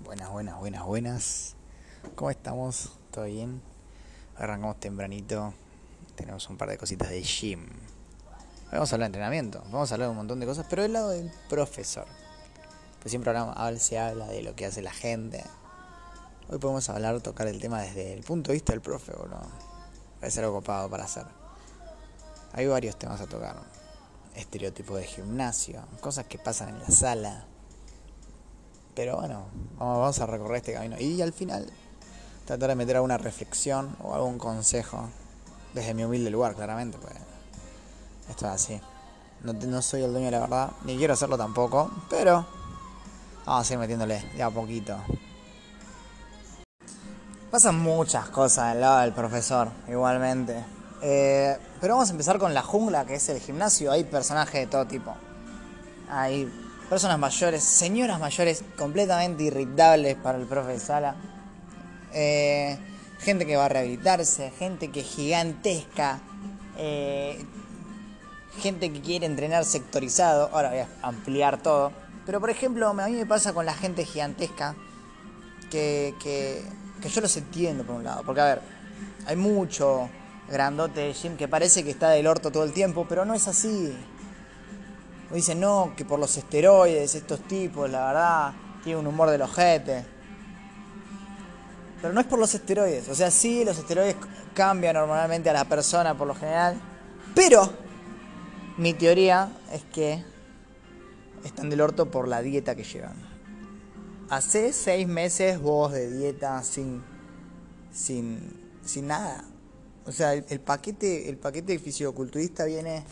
Buenas, buenas, buenas, buenas. ¿Cómo estamos? ¿Todo bien? Arrancamos tempranito. Tenemos un par de cositas de gym. Vamos a hablar de entrenamiento. Vamos a hablar de un montón de cosas, pero del lado del profesor. Pues siempre hablamos, se habla de lo que hace la gente. Hoy podemos hablar, tocar el tema desde el punto de vista del profe, boludo. Parece algo copado para hacer. Hay varios temas a tocar. Estereotipos de gimnasio, cosas que pasan en la sala, pero bueno, vamos a recorrer este camino. Y al final tratar de meter alguna reflexión o algún consejo. Desde mi humilde lugar, claramente, pues esto es así. No, no soy el dueño de la verdad, ni quiero hacerlo tampoco, pero vamos a ir metiéndole de a poquito. Pasan muchas cosas al lado del profesor, igualmente. Eh, pero vamos a empezar con la jungla, que es el gimnasio. Hay personajes de todo tipo. Hay personas mayores, señoras mayores completamente irritables para el profe sala, eh, gente que va a rehabilitarse, gente que es gigantesca, eh, gente que quiere entrenar sectorizado, ahora voy a ampliar todo, pero por ejemplo a mí me pasa con la gente gigantesca que, que, que yo los entiendo por un lado, porque a ver, hay mucho grandote de gym que parece que está del orto todo el tiempo, pero no es así dicen, no, que por los esteroides, estos tipos, la verdad, tienen un humor del ojete. Pero no es por los esteroides. O sea, sí, los esteroides cambian normalmente a la persona por lo general. Pero mi teoría es que están del orto por la dieta que llevan. Hace seis meses vos de dieta sin, sin, sin nada. O sea, el, paquete, el paquete fisioculturista viene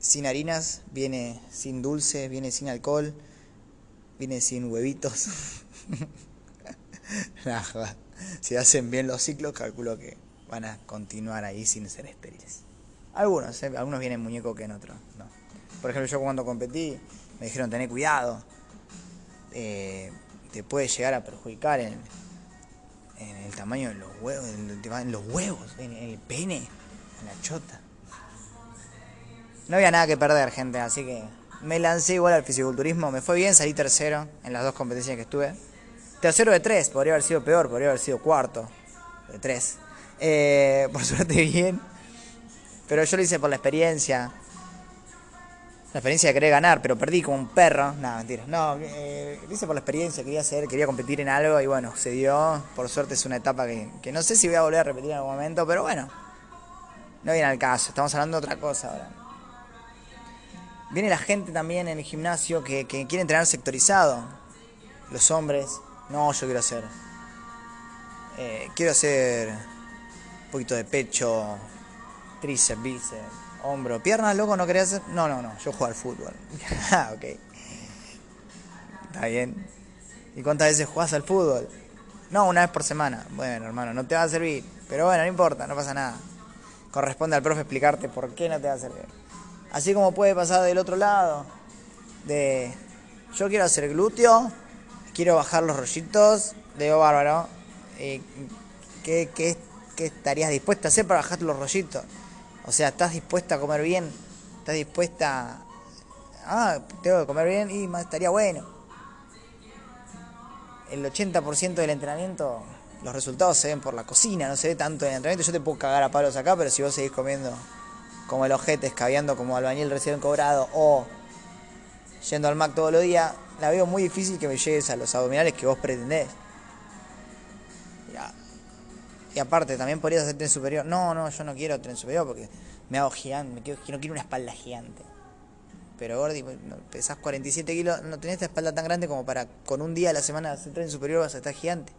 sin harinas, viene sin dulce, viene sin alcohol, viene sin huevitos. si hacen bien los ciclos, calculo que van a continuar ahí sin ser estériles. Algunos, ¿eh? algunos vienen muñeco que en otros. No. Por ejemplo, yo cuando competí me dijeron tener cuidado. Eh, te puede llegar a perjudicar en, el tamaño de los huevos, en los huevos, en el pene, en la chota. No había nada que perder, gente, así que me lancé igual al fisiculturismo. Me fue bien, salí tercero en las dos competencias que estuve. Tercero de tres, podría haber sido peor, podría haber sido cuarto de tres. Eh, por suerte bien, pero yo lo hice por la experiencia. La experiencia de querer ganar, pero perdí como un perro. No, mentira. No, eh, lo hice por la experiencia, quería hacer, quería competir en algo y bueno, se dio. Por suerte es una etapa que, que no sé si voy a volver a repetir en algún momento, pero bueno, no viene al caso. Estamos hablando de otra cosa ahora. Viene la gente también en el gimnasio que, quiere entrenar sectorizado. Los hombres, no, yo quiero hacer. Eh, quiero hacer un poquito de pecho, tríceps, bíceps, hombro, piernas, loco, ¿no querés hacer? No, no, no, yo juego al fútbol. ah, ok. Está bien. ¿Y cuántas veces jugás al fútbol? No, una vez por semana. Bueno, hermano, no te va a servir. Pero bueno, no importa, no pasa nada. Corresponde al profe explicarte por qué no te va a servir. Así como puede pasar del otro lado. De yo quiero hacer glúteo, quiero bajar los rollitos, digo bárbaro. Eh, ¿qué, qué, qué estarías dispuesta a hacer para bajar los rollitos? O sea, ¿estás dispuesta a comer bien? ¿Estás dispuesta a... Ah, tengo que comer bien y más estaría bueno. El 80% del entrenamiento, los resultados se ven por la cocina, no se ve tanto en el entrenamiento. Yo te puedo cagar a palos acá, pero si vos seguís comiendo como el ojete escabeando como albañil recién cobrado o yendo al Mac todos los días, la veo muy difícil que me llegues a los abdominales que vos pretendés. Y aparte, también podrías hacer tren superior. No, no, yo no quiero tren superior porque me hago gigante, me no quiero una espalda gigante. Pero Gordi, pesás 47 kilos, no tenés esta espalda tan grande como para con un día a la semana hacer tren superior vas a estar gigante.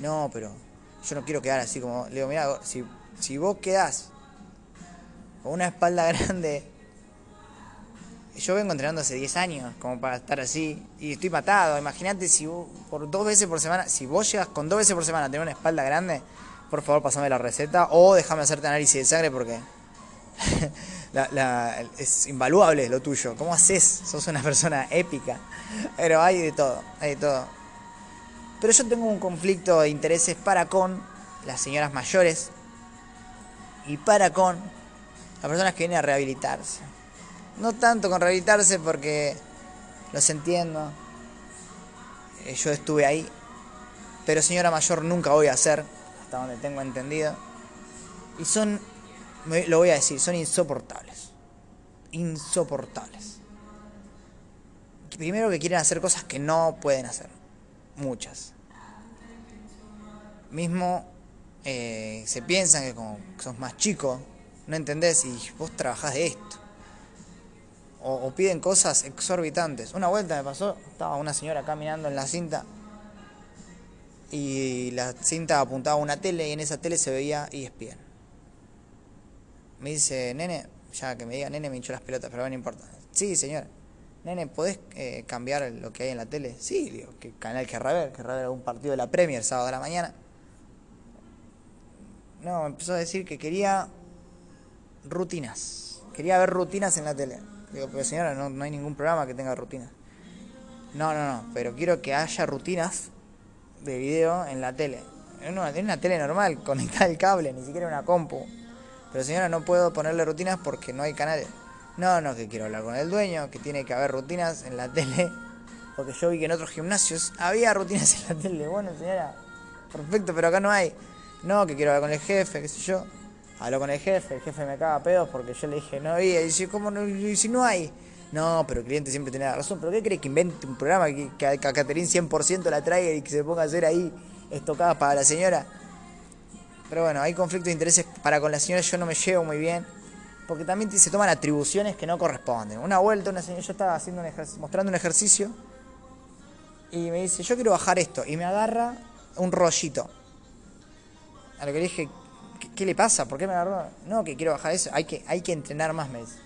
No, pero yo no quiero quedar así como. Le digo, mira, si, si vos quedás con una espalda grande. Yo vengo entrenando hace 10 años como para estar así y estoy matado. Imagínate si vos, por dos veces por semana, si vos llegas con dos veces por semana a tener una espalda grande, por favor pasame la receta o déjame hacerte análisis de sangre porque es invaluable lo tuyo. ¿Cómo haces? Sos una persona épica. Pero hay de todo, hay de todo. Pero yo tengo un conflicto de intereses para con las señoras mayores y para con las personas que vienen a rehabilitarse. No tanto con rehabilitarse porque los entiendo. eh, yo estuve ahí, pero señora mayor nunca voy a hacer, hasta donde tengo entendido. Y son, lo voy a decir, son insoportables. Insoportables. Primero que quieren hacer cosas que no pueden hacer. Muchas. Mismo eh, se piensan que como sos más chico, no entendés y vos trabajás de esto. O, piden cosas exorbitantes. Una vuelta me pasó, estaba una señora caminando en la cinta y la cinta apuntaba a una tele y en esa tele se veía ESPN. Me dice, nene, ya que me diga nene me hinchó las pelotas, pero no importa. Sí, señora. Nene, ¿podés eh, cambiar lo que hay en la tele? Sí, digo, ¿qué canal querrá ver? ¿Querrá ver algún partido de la Premier sábado de la mañana? No, empezó a decir que quería rutinas. Quería ver rutinas en la tele. Digo, pero señora, no, no hay ningún programa que tenga rutinas. No, no, no, pero quiero que haya rutinas de video en la tele. En una, una tele normal, conectar el cable, ni siquiera una compu. Pero señora, no puedo ponerle rutinas porque no hay canales. No, no, que quiero hablar con el dueño, que tiene que haber rutinas en la tele. Porque yo vi que en otros gimnasios había rutinas en la tele. Bueno, señora, perfecto, pero acá no hay. No, que quiero hablar con el jefe, qué sé yo. Hablo con el jefe, el jefe me caga pedos porque yo le dije, no había. Y dice, ¿cómo no? Y si no hay. No, pero el cliente siempre tiene razón. ¿Pero qué crees que invente un programa que, que a Caterín 100% la traiga y que se ponga a hacer ahí estocadas para la señora? Pero bueno, hay conflictos de intereses para con la señora, yo no me llevo muy bien. Porque también se toman atribuciones que no corresponden. Una vuelta, una señora, yo estaba haciendo un mostrando un ejercicio y me dice, yo quiero bajar esto. Y me agarra un rollito. A lo que le dije, ¿qué, le pasa? ¿Por qué me agarró? No, que quiero bajar eso. Hay que, hay que entrenar más, me dice.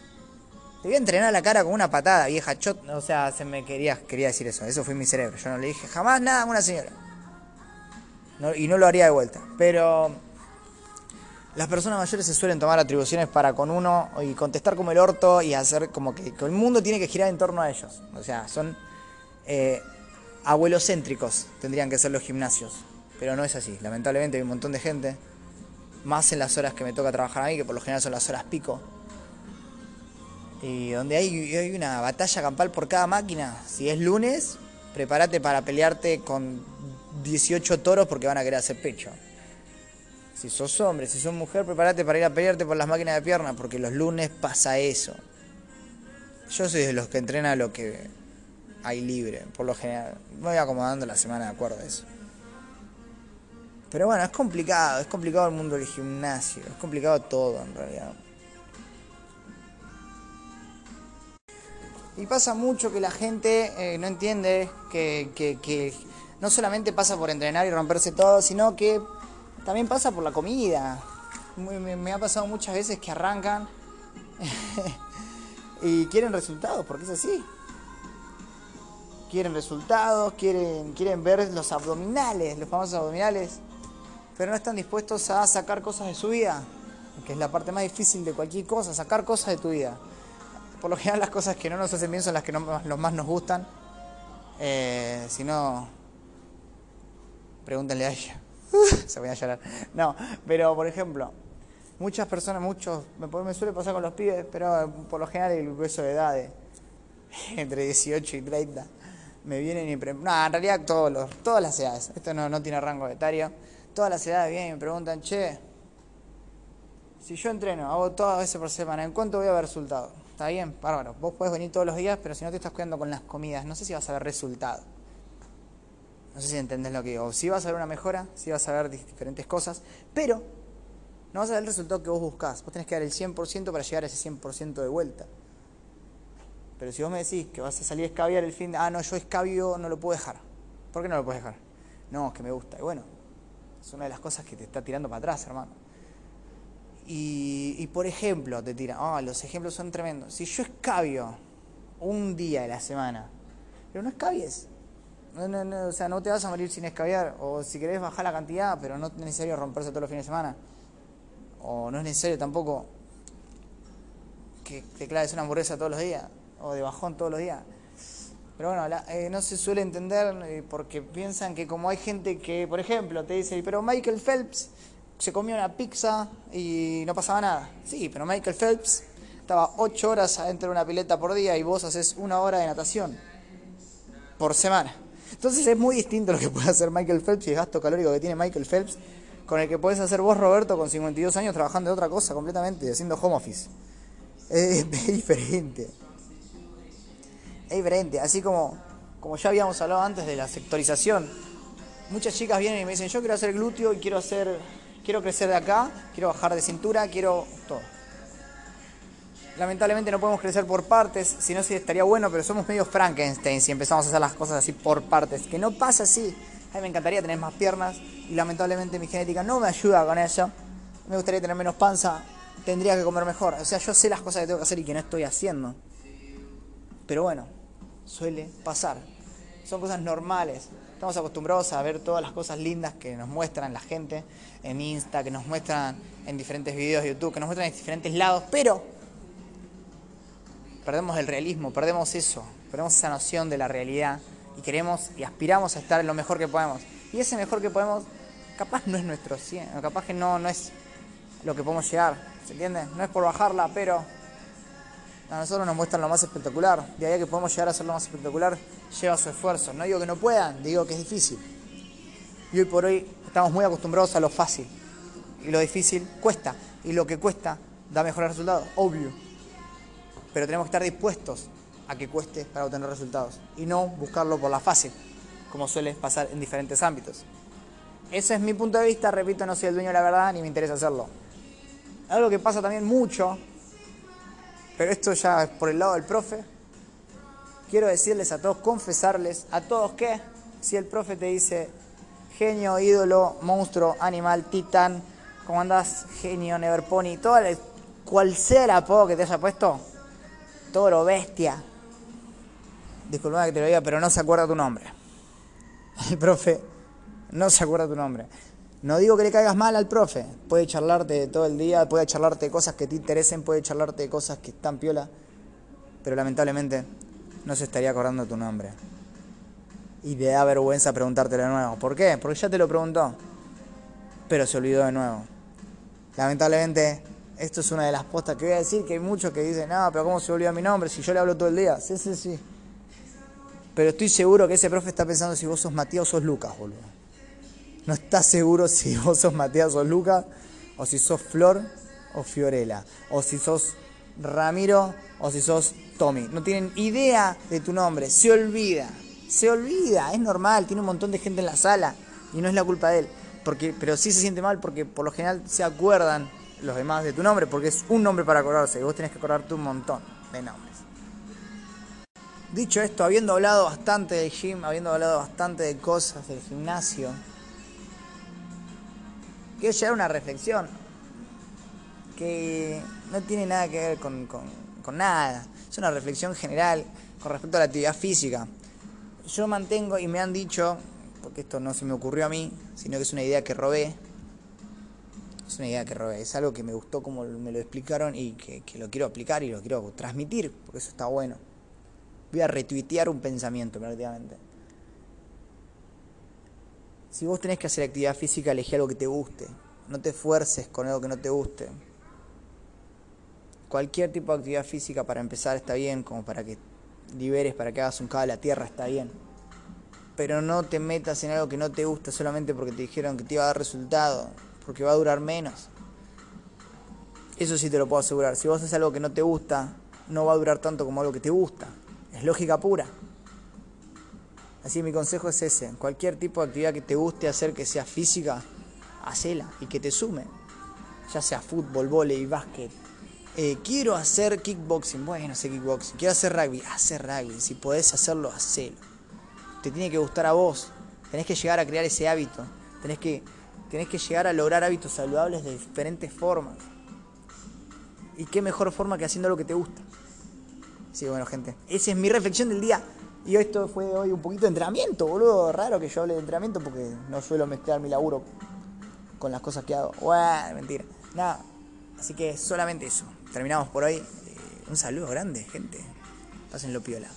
Te voy a entrenar la cara con una patada, vieja chot. O sea, se me quería, quería decir eso. Eso fue mi cerebro. Yo no le dije jamás nada a una señora. y no lo haría de vuelta. Pero las personas mayores se suelen tomar atribuciones para con uno y contestar como el orto y hacer como que, el mundo tiene que girar en torno a ellos. O sea, son eh, abuelocéntricos, tendrían que ser los gimnasios. Pero no es así. Lamentablemente hay un montón de gente, más en las horas que me toca trabajar a mí, que por lo general son las horas pico. Y donde hay, hay una batalla campal por cada máquina. Si es lunes, prepárate para pelearte con 18 toros porque van a querer hacer pecho. Si sos hombre, si sos mujer, prepárate para ir a pelearte por las máquinas de piernas, porque los lunes pasa eso. Yo soy de los que entrena lo que hay libre, por lo general. Me voy acomodando la semana de acuerdo a eso. Pero bueno, es complicado, es complicado el mundo del gimnasio, es complicado todo en realidad. Y pasa mucho que la gente eh, no entiende que, que, no solamente pasa por entrenar y romperse todo, sino que también pasa por la comida. Me, me ha pasado muchas veces que arrancan y quieren resultados, porque es así. Quieren resultados, quieren, quieren ver los abdominales, los famosos abdominales pero no están dispuestos a sacar cosas de su vida, que es la parte más difícil de cualquier cosa, sacar cosas de tu vida. Por lo general las cosas que no nos hacen bien son las que no, los más nos gustan. Eh, si no, pregúntenle a ella. Se voy a llorar. No, pero por ejemplo, muchas personas, muchos, me, me, suele pasar con los pibes, pero por lo general el grueso de edad entre 18 y 30 me vienen y... No, en realidad todos los, todas las edades. Esto no, no tiene rango etario todas las edades vienen y me preguntan, che, si yo entreno, hago todas veces por semana, ¿en cuánto voy a ver resultado? Está bien, bárbaro. Vos podés venir todos los días, pero si no te estás cuidando con las comidas, no sé si vas a ver resultado. No sé si entendés lo que digo. Si vas a ver una mejora, si vas a ver diferentes cosas, pero no vas a ver el resultado que vos buscás. Vos tenés que dar el 100% para llegar a ese 100% de vuelta. Pero si vos me decís que vas a salir a escabiar el fin de, ah, no, yo escabio no lo puedo dejar. ¿Por qué no lo puedes dejar? No, es que me gusta. Y bueno, es una de las cosas que te está tirando para atrás, hermano. Y, por ejemplo, te tira, oh, los ejemplos son tremendos. Si yo escabio un día de la semana, pero no escabies. No, no, o sea, no te vas a morir sin escabiar. O si querés bajar la cantidad, pero no es necesario romperse todos los fines de semana. O no es necesario tampoco que te claves una hamburguesa todos los días. O de bajón todos los días. Pero bueno, eh, no se suele entender eh, porque piensan que como hay gente que, por ejemplo, te dice, pero Michael Phelps se comió una pizza y no pasaba nada. Sí, pero Michael Phelps estaba ocho horas adentro de una pileta por día y vos haces una hora de natación por semana. Entonces es muy distinto lo que puede hacer Michael Phelps y el gasto calórico que tiene Michael Phelps con el que puedes hacer vos, Roberto, con 52 años trabajando de otra cosa completamente, haciendo home office. Es, diferente. Es diferente. Así como, como ya habíamos hablado antes de la sectorización. Muchas chicas vienen y me dicen, yo quiero hacer glúteo y quiero hacer, quiero crecer de acá, quiero bajar de cintura, quiero todo. Lamentablemente no podemos crecer por partes, si no sí estaría bueno, pero somos medio Frankenstein si empezamos a hacer las cosas así por partes, que no pasa así. A mí me encantaría tener más piernas y lamentablemente mi genética no me ayuda con eso. Me gustaría tener menos panza, tendría que comer mejor. O sea, yo sé las cosas que tengo que hacer y que no estoy haciendo. Pero bueno, suele pasar. Son cosas normales. Estamos acostumbrados a ver todas las cosas lindas que nos muestran la gente en Insta, que nos muestran en diferentes videos de YouTube, que nos muestran en diferentes lados, pero perdemos el realismo, perdemos eso, perdemos esa noción de la realidad y queremos y aspiramos a estar lo mejor que podemos. Y ese mejor que podemos, capaz no es nuestro 100, capaz que no, no es lo que podemos llegar, ¿se entiende? No es por bajarla, pero a nosotros nos muestran lo más espectacular. De ahí que podemos llegar a ser lo más espectacular, lleva su esfuerzo. No digo que no puedan, digo que es difícil. Y hoy por hoy estamos muy acostumbrados a lo fácil. Y lo difícil cuesta. Y lo que cuesta da mejores resultados, obvio. Pero tenemos que estar dispuestos a que cueste para obtener resultados y no buscarlo por la fácil, como suele pasar en diferentes ámbitos. Ese es mi punto de vista, repito, no soy el dueño de la verdad ni me interesa hacerlo. Algo que pasa también mucho, pero esto ya es por el lado del profe, quiero decirles a todos, confesarles a todos que si el profe te dice genio, ídolo, monstruo, animal, titán, ¿cómo andás? Genio, neverpony, todo cual sea el apodo que te haya puesto, toro, bestia, disculpa que te lo diga, pero no se acuerda tu nombre. El profe no se acuerda tu nombre. No digo que le caigas mal al profe, puede charlarte todo el día, puede charlarte de cosas que te interesen, puede charlarte de cosas que están piola, pero lamentablemente no se estaría acordando tu nombre. Y te da vergüenza preguntártelo de nuevo. ¿Por qué? Porque ya te lo preguntó, pero se olvidó de nuevo. Lamentablemente, esto es una de las postas que voy a decir, que hay muchos que dicen, no, pero ¿cómo se olvidó mi nombre si yo le hablo todo el día? Sí, sí, sí. Pero estoy seguro que ese profe está pensando si vos sos Matías o sos Lucas, boludo. No está seguro si vos sos Matías o Lucas, o si sos Flor o Fiorella, o si sos Ramiro o si sos Tommy. No tienen idea de tu nombre, se olvida, se olvida, es normal, tiene un montón de gente en la sala. Y no es la culpa de él. Porque, pero sí se siente mal porque por lo general se acuerdan los demás de tu nombre, porque es un nombre para acordarse y vos tenés que acordarte un montón de nombres. Dicho esto, habiendo hablado bastante del gym, habiendo hablado bastante de cosas del gimnasio, quiero llegar a una reflexión que no tiene nada que ver con, con nada. Es una reflexión general con respecto a la actividad física. Yo mantengo y me han dicho, porque esto no se me ocurrió a mí, sino que es una idea que robé. Es una idea que robé, es algo que me gustó como me lo explicaron y que, que lo quiero aplicar y lo quiero transmitir, porque eso está bueno. Voy a retuitear un pensamiento prácticamente. Si vos tenés que hacer actividad física, elegí algo que te guste. No te esfuerces con algo que no te guste. Cualquier tipo de actividad física para empezar está bien, como para que liberes, para que hagas un cabo a la tierra está bien. Pero no te metas en algo que no te gusta solamente porque te dijeron que te iba a dar resultado, porque va a durar menos. Eso sí te lo puedo asegurar. Si vos haces algo que no te gusta, no va a durar tanto como algo que te gusta. Es lógica pura. Así mi consejo es ese. Cualquier tipo de actividad que te guste hacer que sea física, hacela y que te sume. Ya sea fútbol, volei, básquet. Eh, quiero hacer kickboxing. Bueno, sé kickboxing. Quiero hacer rugby. Hacer rugby. Si podés hacerlo, hacelo. Te tiene que gustar a vos. Tenés que llegar a crear ese hábito. Tenés que, tenés que llegar a lograr hábitos saludables de diferentes formas. Y qué mejor forma que haciendo lo que te gusta. Sí, bueno, gente. Esa es mi reflexión del día. Y esto fue hoy un poquito de entrenamiento, boludo. Raro que yo hable de entrenamiento porque no suelo mezclar mi laburo con las cosas que hago. Bueno, mentira. Nada. Así que solamente eso. Terminamos por hoy. Eh, un saludo grande, gente. Pásenlo piola.